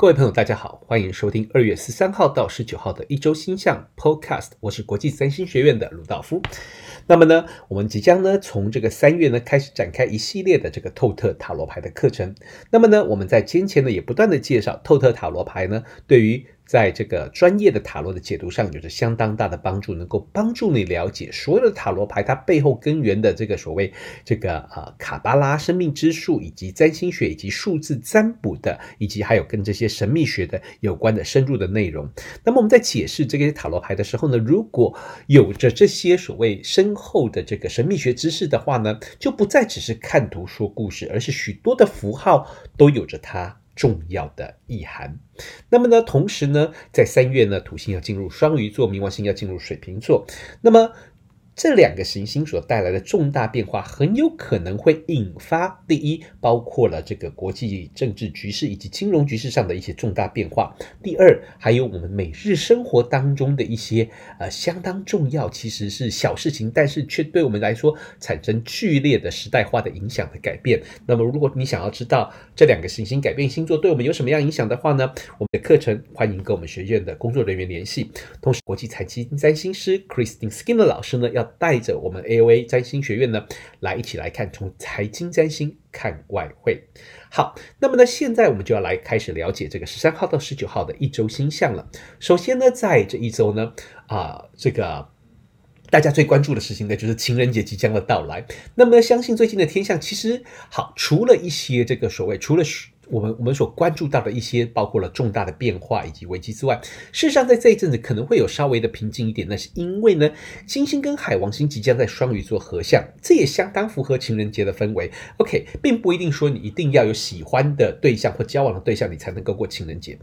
各位朋友，大家好，欢迎收听二月十三号到十九号的一周星象 Podcast。我是国际三星学院的鲁道夫。那么呢，我们即将呢从这个三月呢开始展开一系列的这个透特塔罗牌的课程。那么呢，我们在先前呢也不断的介绍透特塔罗牌呢对于在这个专业的塔罗的解读上有着相当大的帮助，能够帮助你了解所有的塔罗牌它背后根源的这个所谓这个呃卡巴拉、生命之树以及占星学以及数字占卜的，以及还有跟这些神秘学的有关的深入的内容。那么我们在解释这些塔罗牌的时候呢，如果有着这些所谓深厚的这个神秘学知识的话呢，就不再只是看图说故事，而是许多的符号都有着它重要的意涵。那么呢，同时呢，在三月呢，土星要进入双鱼座，冥王星要进入水瓶座。那么这两个行星所带来的重大变化，很有可能会引发第一，包括了这个国际政治局势以及金融局势上的一些重大变化；第二，还有我们每日生活当中的一些呃相当重要，其实是小事情，但是却对我们来说产生剧烈的时代化的影响的改变。那么，如果你想要知道这两个行星改变星座对我们有什么样影响的话呢，我们的课程欢迎跟我们学院的工作人员联系。同时，国际财经占星师 Christine Skinner 老师呢要。带着我们 AOA 占星学院呢，来一起来看从财经占星看外汇。好，那么呢，现在我们就要来开始了解这个十三号到十九号的一周星象了。首先呢，在这一周呢，啊，这个大家最关注的事情呢，就是情人节即将的到来。那么，相信最近的天象其实好，除了一些这个所谓，除了。我们我们所关注到的一些，包括了重大的变化以及危机之外，事实上在这一阵子可能会有稍微的平静一点，那是因为呢，金星跟海王星即将在双鱼座合相，这也相当符合情人节的氛围。OK，并不一定说你一定要有喜欢的对象或交往的对象，你才能够过情人节。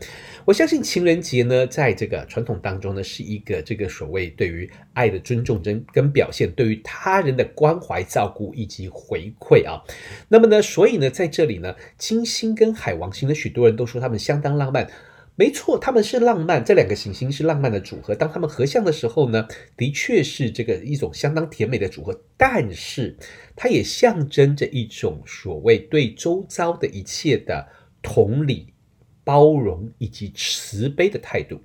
我相信情人节呢，在这个传统当中呢，是一个这个所谓对于爱的尊重跟跟表现，对于他人的关怀照顾以及回馈啊。那么呢，所以呢，在这里呢，金星跟海王星的许多人都说他们相当浪漫，没错，他们是浪漫。这两个行星是浪漫的组合，当他们合相的时候呢，的确是这个一种相当甜美的组合。但是，它也象征着一种所谓对周遭的一切的同理、包容以及慈悲的态度。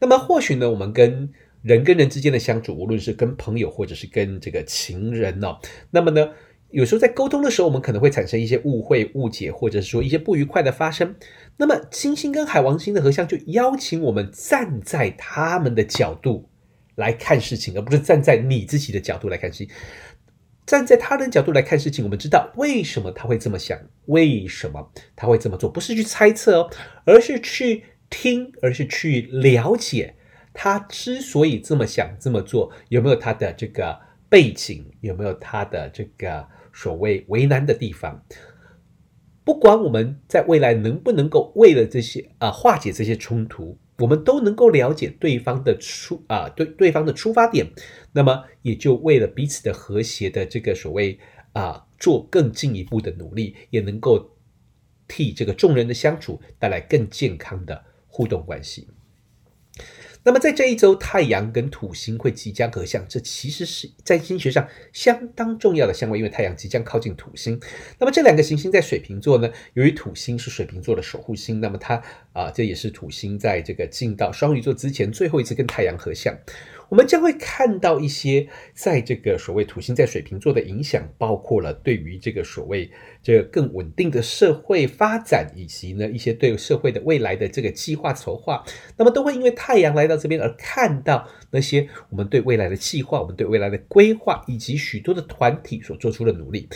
那么，或许呢，我们跟人跟人之间的相处，无论是跟朋友或者是跟这个情人哦，那么呢，有时候在沟通的时候，我们可能会产生一些误会、误解，或者是说一些不愉快的发生。那么金星跟海王星的合相，就邀请我们站在他们的角度来看事情，而不是站在你自己的角度来看事情。站在他人角度来看事情，我们知道为什么他会这么想，为什么他会这么做，不是去猜测哦，而是去听，而是去了解他之所以这么想、这么做，有没有他的这个背景，有没有他的这个。所谓为难的地方，不管我们在未来能不能够为了这些啊化解这些冲突，我们都能够了解对方的出啊对对方的出发点，那么也就为了彼此的和谐的这个所谓啊做更进一步的努力，也能够替这个众人的相处带来更健康的互动关系。那么在这一周，太阳跟土星会即将合相，这其实是在星学上相当重要的相位，因为太阳即将靠近土星。那么这两个行星在水瓶座呢，由于土星是水瓶座的守护星，那么它啊，这也是土星在这个进到双鱼座之前最后一次跟太阳合相。我们将会看到一些在这个所谓土星在水瓶座的影响，包括了对于这个所谓这个更稳定的社会发展，以及呢一些对社会的未来的这个计划筹划，那么都会因为太阳来到这边而看到那些我们对未来的计划、我们对未来的规划，以及许多的团体所做出的努力。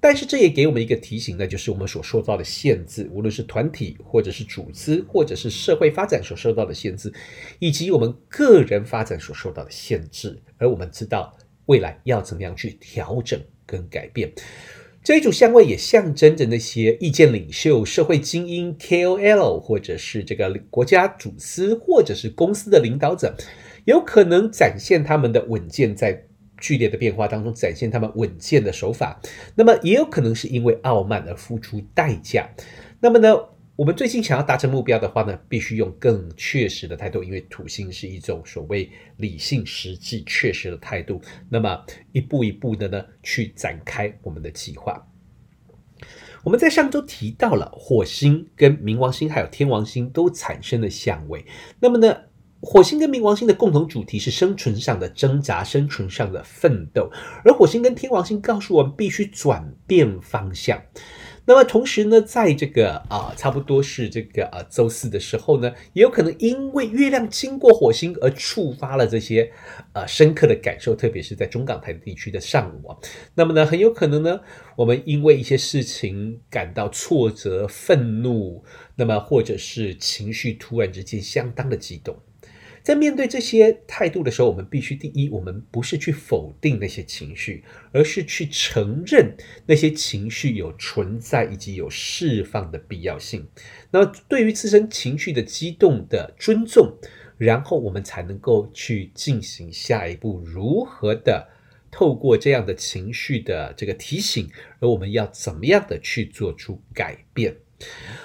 但是这也给我们一个提醒，那就是我们所受到的限制，无论是团体，或者是组织，或者是社会发展所受到的限制，以及我们个人发展所受到的限制。而我们知道未来要怎么样去调整跟改变。这一组相位也象征着那些意见领袖、社会精英、KOL，或者是这个国家主司，或者是公司的领导者，有可能展现他们的稳健在。剧烈的变化当中展现他们稳健的手法，那么也有可能是因为傲慢而付出代价。那么呢，我们最近想要达成目标的话呢，必须用更确实的态度，因为土星是一种所谓理性、实际、确实的态度。那么一步一步的呢，去展开我们的计划。我们在上周提到了火星跟冥王星还有天王星都产生了相位，那么呢，火星跟冥王星的共同主题是生存上的挣扎，生存上的奋斗，而火星跟天王星告诉我们必须转变方向。那么同时呢，在这个啊，差不多是这个啊周四的时候呢，也有可能因为月亮经过火星而触发了这些呃深刻的感受，特别是在中港台地区的上午啊。那么呢，很有可能呢，我们因为一些事情感到挫折、愤怒，那么或者是情绪突然之间相当的激动。在面对这些态度的时候，我们必须第一，我们不是去否定那些情绪，而是去承认那些情绪有存在以及有释放的必要性。那么，对于自身情绪的激动的尊重，然后我们才能够去进行下一步，如何的透过这样的情绪的这个提醒，而我们要怎么样的去做出改变。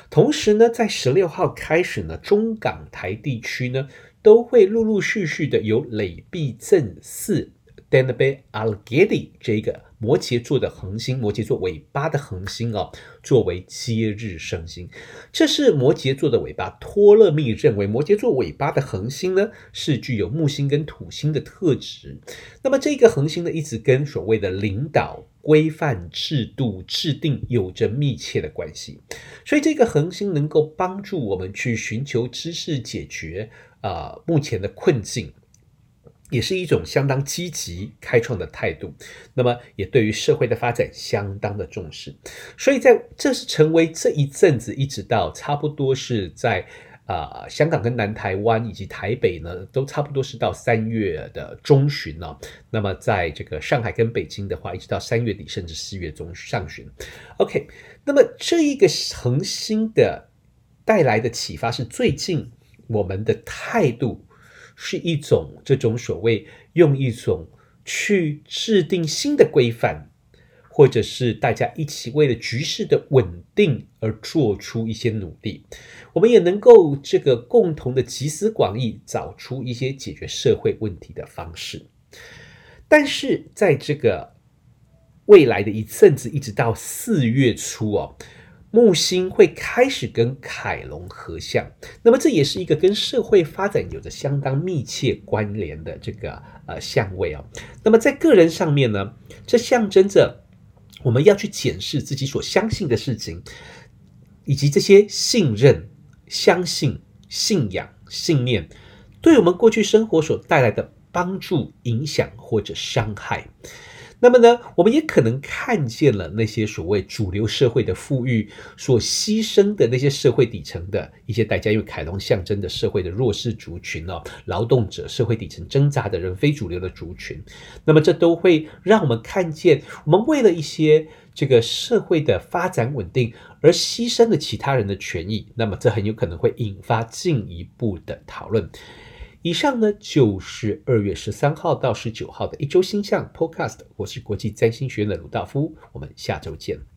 同时呢，在十六号开始呢，中港台地区呢。都会陆陆续续的有累币正四 Deneb Algedi 这个摩羯座的恒星，摩羯座尾巴的恒星哦，作为接日生星。这是摩羯座的尾巴。托勒密认为摩羯座尾巴的恒星呢，是具有木星跟土星的特质。那么这个恒星呢，一直跟所谓的领导、规范、制度、制定有着密切的关系。所以这个恒星能够帮助我们去寻求知识解决。啊、目前的困境也是一种相当积极开创的态度，那么也对于社会的发展相当的重视，所以在这是成为这一阵子一直到差不多是在啊、香港跟南台湾以及台北呢，都差不多是到三月的中旬了、哦。那么在这个上海跟北京的话，一直到三月底甚至四月中上旬。OK，那么这一个恒星的带来的启发是最近。我们的态度是一种这种所谓用一种去制定新的规范，或者是大家一起为了局势的稳定而做出一些努力，我们也能够这个共同的集思广益，找出一些解决社会问题的方式。但是在这个未来的一阵子，一直到四月初哦。木星会开始跟凯龙合相，那么这也是一个跟社会发展有着相当密切关联的这个呃相位啊。那么在个人上面呢，这象征着我们要去检视自己所相信的事情，以及这些信任、相信、信仰、信念，对我们过去生活所带来的帮助、影响或者伤害。那么呢，我们也可能看见了那些所谓主流社会的富裕所牺牲的那些社会底层的一些代价，因为凯龙象征的社会的弱势族群哦，劳动者、社会底层挣扎的人、非主流的族群。那么这都会让我们看见，我们为了一些这个社会的发展稳定而牺牲了其他人的权益。那么这很有可能会引发进一步的讨论。以上呢，就是二月十三号到十九号的一周星象 Podcast。我是国际占星学院的鲁道夫，我们下周见。